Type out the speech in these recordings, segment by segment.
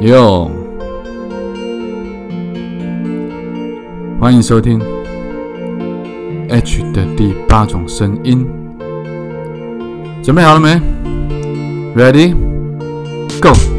哟，欢迎收听 H 的第八种声音，准备好了没？Ready? Go!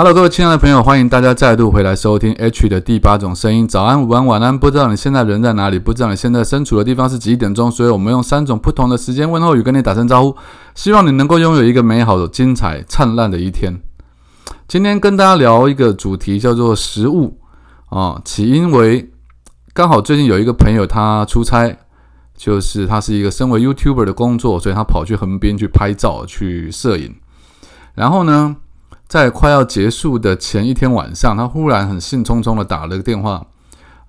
Hello，各位亲爱的朋友，欢迎大家再度回来收听 H 的第八种声音。早安、午安、晚安，不知道你现在人在哪里？不知道你现在身处的地方是几点钟？所以我们用三种不同的时间问候语跟你打声招呼，希望你能够拥有一个美好的、精彩、灿烂的一天。今天跟大家聊一个主题，叫做食物啊。起因为刚好最近有一个朋友他出差，就是他是一个身为 YouTuber 的工作，所以他跑去横滨去拍照、去摄影，然后呢？在快要结束的前一天晚上，他忽然很兴冲冲的打了个电话，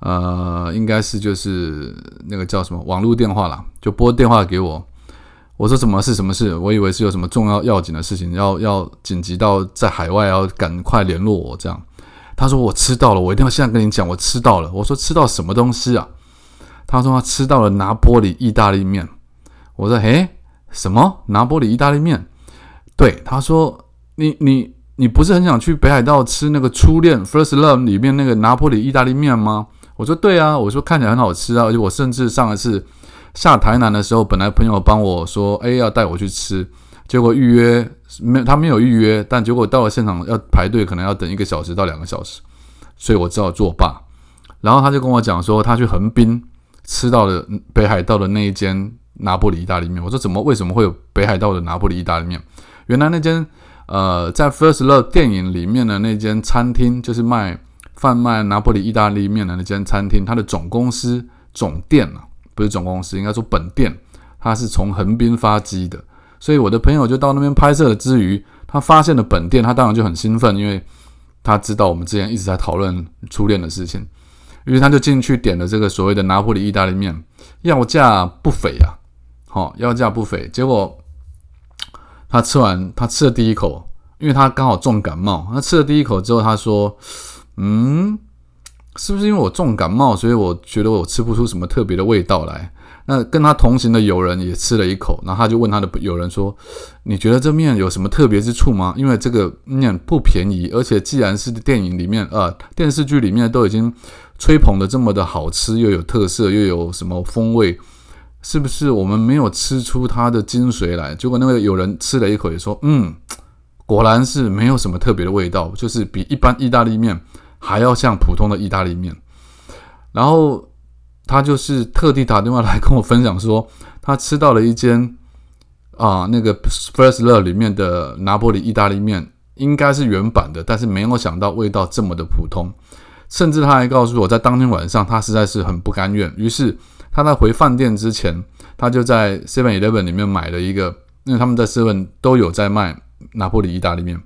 呃，应该是就是那个叫什么网络电话啦，就拨电话给我。我说什么是什么事？我以为是有什么重要要紧的事情，要要紧急到在海外要赶快联络我这样。他说我吃到了，我一定要现在跟你讲，我吃到了。我说吃到什么东西啊？他说他吃到了拿玻里意大利面。我说诶，什么拿玻里意大利面？对，他说你你。你不是很想去北海道吃那个初恋 First Love 里面那个拿破里意大利面吗？我说对啊，我说看起来很好吃啊，而且我甚至上一次下台南的时候，本来朋友帮我说，哎，要带我去吃，结果预约没，他没有预约，但结果到了现场要排队，可能要等一个小时到两个小时，所以我只好作罢。然后他就跟我讲说，他去横滨吃到了北海道的那一间拿破里意大利面。我说怎么为什么会有北海道的拿破里意大利面？原来那间。呃，在《First Love》电影里面的那间餐厅，就是卖贩卖拿破里意大利面的那间餐厅，它的总公司总店啊，不是总公司，应该说本店，它是从横滨发机的。所以我的朋友就到那边拍摄的之余，他发现了本店，他当然就很兴奋，因为他知道我们之前一直在讨论初恋的事情，于是他就进去点了这个所谓的拿破里意大利面，要价不菲啊，好，要价不菲，结果。他吃完，他吃了第一口，因为他刚好重感冒。他吃了第一口之后，他说：“嗯，是不是因为我重感冒，所以我觉得我吃不出什么特别的味道来？”那跟他同行的友人也吃了一口，然后他就问他的友人说：“你觉得这面有什么特别之处吗？因为这个面不便宜，而且既然是电影里面、呃电视剧里面都已经吹捧的这么的好吃，又有特色，又有什么风味。”是不是我们没有吃出它的精髓来？结果那个有人吃了一口，也说：“嗯，果然是没有什么特别的味道，就是比一般意大利面还要像普通的意大利面。”然后他就是特地打电话来跟我分享说，他吃到了一间啊，那个 First Love 里面的拿破里意大利面，应该是原版的，但是没有想到味道这么的普通，甚至他还告诉我在当天晚上，他实在是很不甘愿，于是。他在回饭店之前，他就在 Seven Eleven 里面买了一个，因为他们在 Seven 都有在卖拿破里意大利面，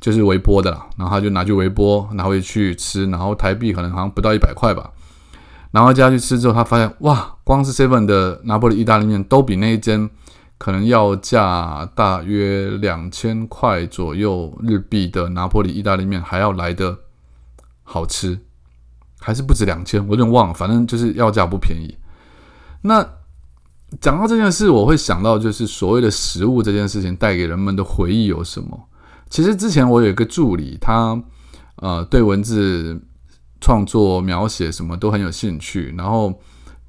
就是微波的啦。然后他就拿去微波，拿回去吃，然后台币可能好像不到一百块吧。然后家去吃之后，他发现哇，光是 Seven 的拿破里意大利面都比那一间可能要价大约两千块左右日币的拿破里意大利面还要来的好吃，还是不止两千，我有点忘了，反正就是要价不便宜。那讲到这件事，我会想到就是所谓的食物这件事情带给人们的回忆有什么？其实之前我有一个助理，他呃对文字创作描写什么都很有兴趣，然后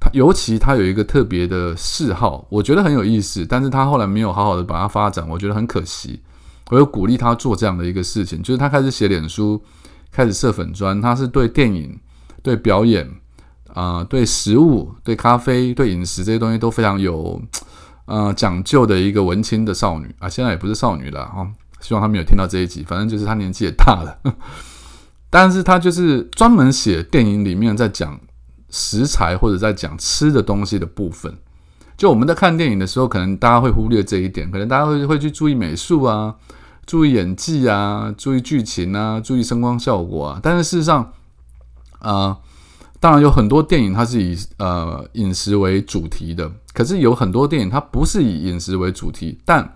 他尤其他有一个特别的嗜好，我觉得很有意思，但是他后来没有好好的把它发展，我觉得很可惜。我有鼓励他做这样的一个事情，就是他开始写脸书，开始设粉砖，他是对电影、对表演。啊，对食物、对咖啡、对饮食这些东西都非常有呃讲究的一个文青的少女啊，现在也不是少女了啊。希望她没有听到这一集，反正就是她年纪也大了，但是她就是专门写电影里面在讲食材或者在讲吃的东西的部分。就我们在看电影的时候，可能大家会忽略这一点，可能大家会会去注意美术啊，注意演技啊，注意剧情啊，注意声光效果啊，但是事实上，啊。当然有很多电影它是以呃饮食为主题的，可是有很多电影它不是以饮食为主题，但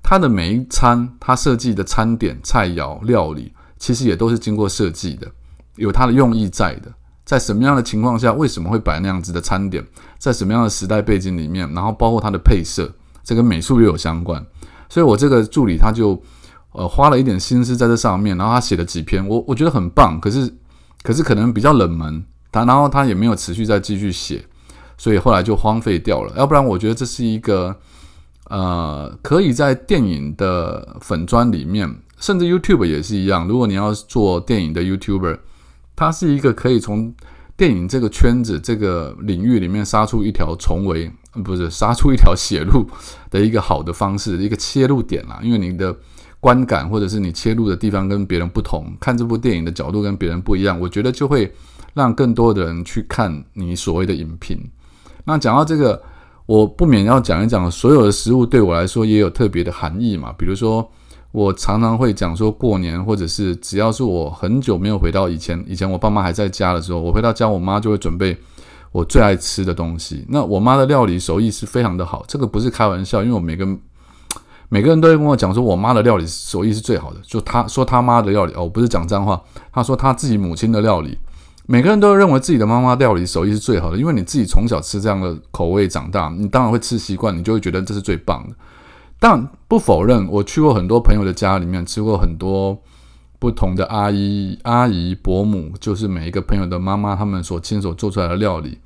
它的每一餐它设计的餐点、菜肴、料理，其实也都是经过设计的，有它的用意在的。在什么样的情况下，为什么会摆那样子的餐点？在什么样的时代背景里面，然后包括它的配色，这跟美术又有相关。所以我这个助理他就呃花了一点心思在这上面，然后他写了几篇，我我觉得很棒。可是可是可能比较冷门，他然后他也没有持续再继续写，所以后来就荒废掉了。要不然我觉得这是一个呃可以在电影的粉砖里面，甚至 YouTube 也是一样。如果你要做电影的 YouTuber。它是一个可以从电影这个圈子、这个领域里面杀出一条重围，不是杀出一条血路的一个好的方式，一个切入点啦。因为你的观感或者是你切入的地方跟别人不同，看这部电影的角度跟别人不一样，我觉得就会让更多的人去看你所谓的影评。那讲到这个，我不免要讲一讲，所有的食物对我来说也有特别的含义嘛，比如说。我常常会讲说，过年或者是只要是我很久没有回到以前，以前我爸妈还在家的时候，我回到家，我妈就会准备我最爱吃的东西。那我妈的料理手艺是非常的好，这个不是开玩笑，因为我每个每个人都会跟我讲说，我妈的料理手艺是最好的。就他说他妈的料理哦，不是讲脏话，他说他自己母亲的料理，每个人都认为自己的妈妈料理手艺是最好的，因为你自己从小吃这样的口味长大，你当然会吃习惯，你就会觉得这是最棒的。但不否认，我去过很多朋友的家里面，吃过很多不同的阿姨、阿姨、伯母，就是每一个朋友的妈妈，他们所亲手做出来的料理，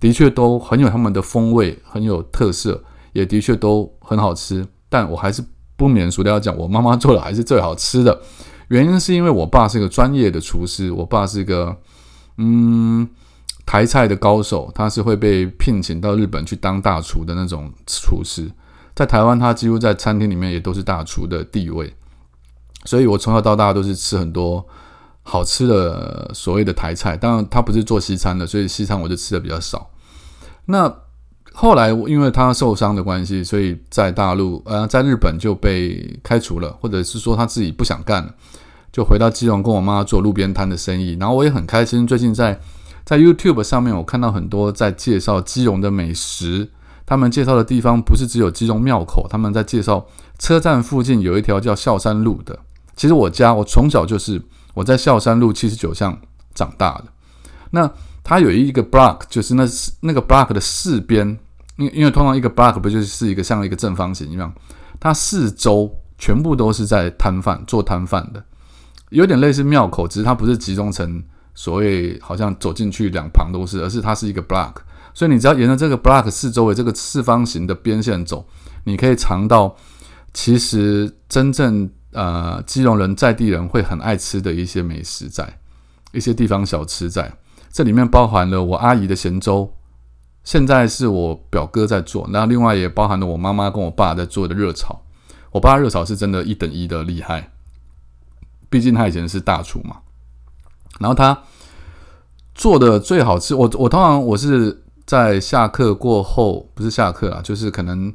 的确都很有他们的风味，很有特色，也的确都很好吃。但我还是不免俗的要讲，我妈妈做的还是最好吃的。原因是因为我爸是一个专业的厨师，我爸是一个嗯台菜的高手，他是会被聘请到日本去当大厨的那种厨师。在台湾，他几乎在餐厅里面也都是大厨的地位，所以我从小到大都是吃很多好吃的所谓的台菜。当然，他不是做西餐的，所以西餐我就吃的比较少。那后来因为他受伤的关系，所以在大陆呃，在日本就被开除了，或者是说他自己不想干了，就回到基隆跟我妈做路边摊的生意。然后我也很开心，最近在在 YouTube 上面，我看到很多在介绍基隆的美食。他们介绍的地方不是只有基隆庙口，他们在介绍车站附近有一条叫孝山路的。其实我家我从小就是我在孝山路七十九巷长大的。那它有一个 block，就是那那个 block 的四边，因因为通常一个 block 不就是一个像一个正方形一样，它四周全部都是在摊贩做摊贩的，有点类似庙口，只是它不是集中成所谓好像走进去两旁都是，而是它是一个 block。所以你只要沿着这个 block 四周围这个四方形的边线走，你可以尝到其实真正呃基隆人在地人会很爱吃的一些美食，在一些地方小吃，在这里面包含了我阿姨的咸粥，现在是我表哥在做，那另外也包含了我妈妈跟我爸在做的热炒。我爸热炒是真的一等一的厉害，毕竟他以前是大厨嘛。然后他做的最好吃，我我通常我是。在下课过后，不是下课啊，就是可能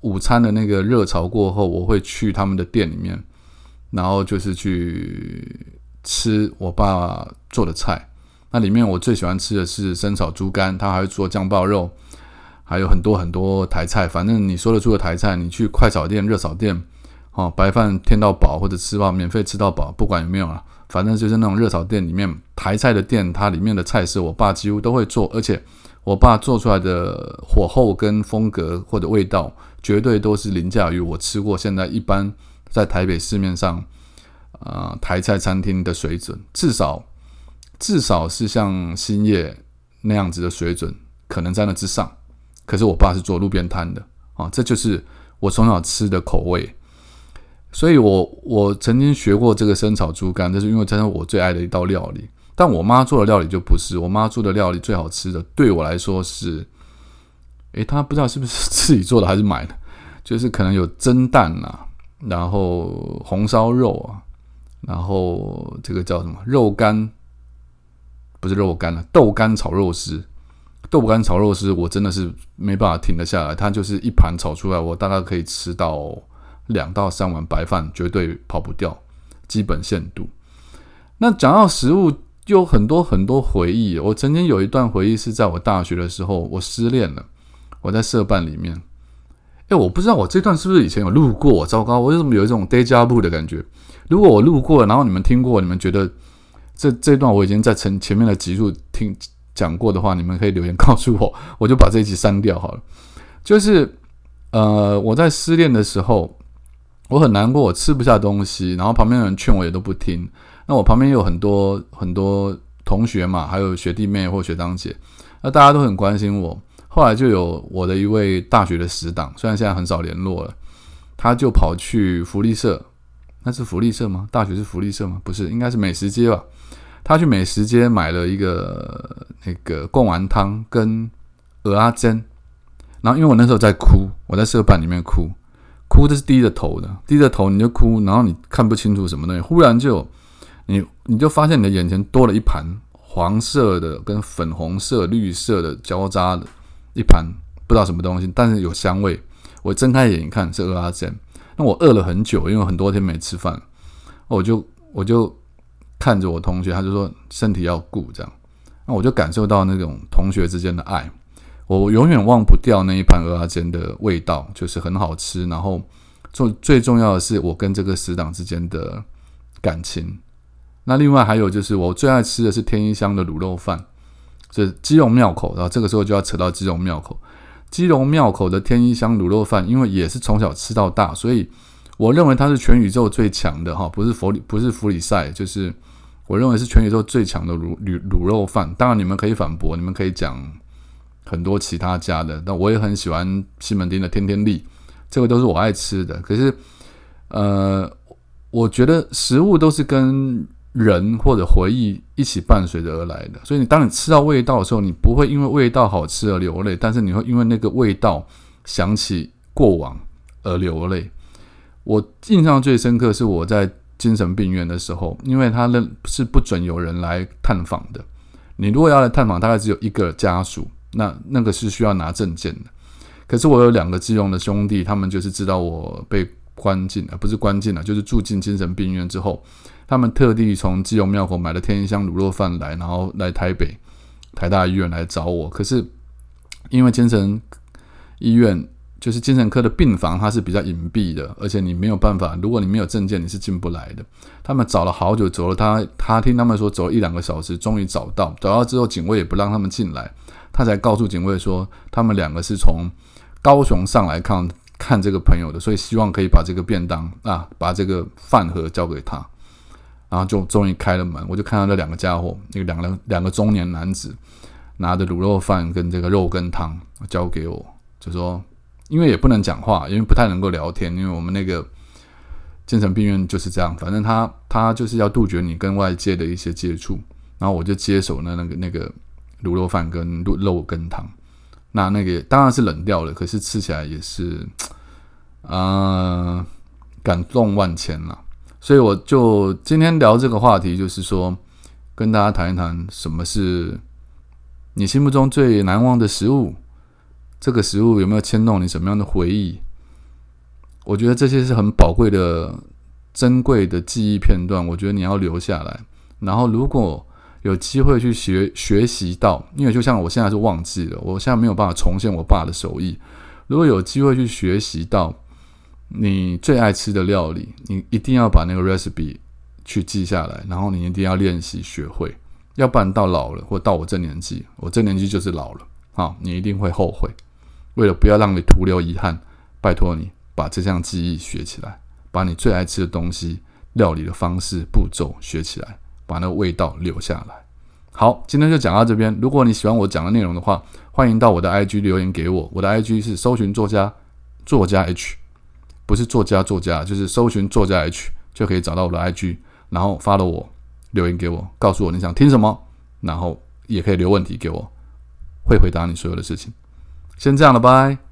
午餐的那个热潮过后，我会去他们的店里面，然后就是去吃我爸做的菜。那里面我最喜欢吃的是生炒猪肝，他还会做酱爆肉，还有很多很多台菜。反正你说得出的台菜，你去快炒店、热炒店，哦，白饭添到饱或者吃饱免费吃到饱，不管有没有啊，反正就是那种热炒店里面台菜的店，它里面的菜式我爸几乎都会做，而且。我爸做出来的火候跟风格或者味道，绝对都是凌驾于我吃过现在一般在台北市面上，呃，台菜餐厅的水准，至少至少是像兴业那样子的水准，可能在那之上。可是我爸是做路边摊的啊，这就是我从小吃的口味。所以我我曾经学过这个生炒猪肝，这是因为这是我最爱的一道料理。但我妈做的料理就不是，我妈做的料理最好吃的，对我来说是，诶，她不知道是不是自己做的还是买的，就是可能有蒸蛋啊，然后红烧肉啊，然后这个叫什么肉干，不是肉干了，豆干炒肉丝，豆干炒肉丝，我真的是没办法停得下来，它就是一盘炒出来，我大概可以吃到两到三碗白饭，绝对跑不掉，基本限度。那讲到食物。就有很多很多回忆。我曾经有一段回忆是在我大学的时候，我失恋了。我在社办里面，哎，我不知道我这段是不是以前有录过。糟糕，我为什么有一种 deja vu 的感觉？如果我路过，然后你们听过，你们觉得这这段我已经在前前面的集数听讲过的话，你们可以留言告诉我，我就把这一集删掉好了。就是呃，我在失恋的时候，我很难过，我吃不下东西，然后旁边的人劝我也都不听。那我旁边有很多很多同学嘛，还有学弟妹或学长姐，那大家都很关心我。后来就有我的一位大学的死党，虽然现在很少联络了，他就跑去福利社，那是福利社吗？大学是福利社吗？不是，应该是美食街吧。他去美食街买了一个那个贡丸汤跟鹅阿珍，然后因为我那时候在哭，我在社办里面哭，哭的是低着头的，低着头你就哭，然后你看不清楚什么东西，忽然就你你就发现你的眼前多了一盘黄色的跟粉红色、绿色的交叉的。一盘不知道什么东西，但是有香味。我睁开眼一看是鹅阿珍，那我饿了很久，因为很多天没吃饭，我就我就看着我同学，他就说身体要顾这样，那我就感受到那种同学之间的爱，我永远忘不掉那一盘鹅阿珍的味道，就是很好吃。然后最最重要的是我跟这个死党之间的感情。那另外还有就是我最爱吃的是天一香的卤肉饭。是基隆庙口，然后这个时候就要扯到基隆庙口。基隆庙口的天一香卤肉饭，因为也是从小吃到大，所以我认为它是全宇宙最强的哈，不是佛里不是弗里塞，就是我认为是全宇宙最强的卤卤卤肉饭。当然你们可以反驳，你们可以讲很多其他家的，但我也很喜欢西门町的天天利，这个都是我爱吃的。可是，呃，我觉得食物都是跟。人或者回忆一起伴随着而来的，所以你当你吃到味道的时候，你不会因为味道好吃而流泪，但是你会因为那个味道想起过往而流泪。我印象最深刻是我在精神病院的时候，因为他那是不准有人来探访的。你如果要来探访，大概只有一个家属，那那个是需要拿证件的。可是我有两个基隆的兄弟，他们就是知道我被关进，呃不是关进了，就是住进精神病院之后。他们特地从基隆庙口买了天一香卤肉饭来，然后来台北台大医院来找我。可是因为精神医院就是精神科的病房，它是比较隐蔽的，而且你没有办法，如果你没有证件，你是进不来的。他们找了好久，走了他他听他们说走了一两个小时，终于找到。找到之后，警卫也不让他们进来，他才告诉警卫说，他们两个是从高雄上来看看这个朋友的，所以希望可以把这个便当啊，把这个饭盒交给他。然后就终于开了门，我就看到那两个家伙，那个两个两个中年男子拿着卤肉饭跟这个肉羹汤交给我，就说，因为也不能讲话，因为不太能够聊天，因为我们那个精神病院就是这样，反正他他就是要杜绝你跟外界的一些接触，然后我就接手了那个那个卤肉饭跟肉肉羹汤，那那个当然是冷掉了，可是吃起来也是，啊，感动万千了。所以我就今天聊这个话题，就是说跟大家谈一谈什么是你心目中最难忘的食物，这个食物有没有牵动你什么样的回忆？我觉得这些是很宝贵的、珍贵的记忆片段，我觉得你要留下来。然后如果有机会去学学习到，因为就像我现在是忘记了，我现在没有办法重现我爸的手艺。如果有机会去学习到。你最爱吃的料理，你一定要把那个 recipe 去记下来，然后你一定要练习学会，要不然到老了或到我这年纪，我这年纪就是老了好，你一定会后悔。为了不要让你徒留遗憾，拜托你把这项技艺学起来，把你最爱吃的东西、料理的方式、步骤学起来，把那个味道留下来。好，今天就讲到这边。如果你喜欢我讲的内容的话，欢迎到我的 IG 留言给我，我的 IG 是搜寻作家作家 H。不是作家作家，就是搜寻作家 H 就可以找到我的 IG，然后发了我留言给我，告诉我你想听什么，然后也可以留问题给我，会回答你所有的事情。先这样了，拜。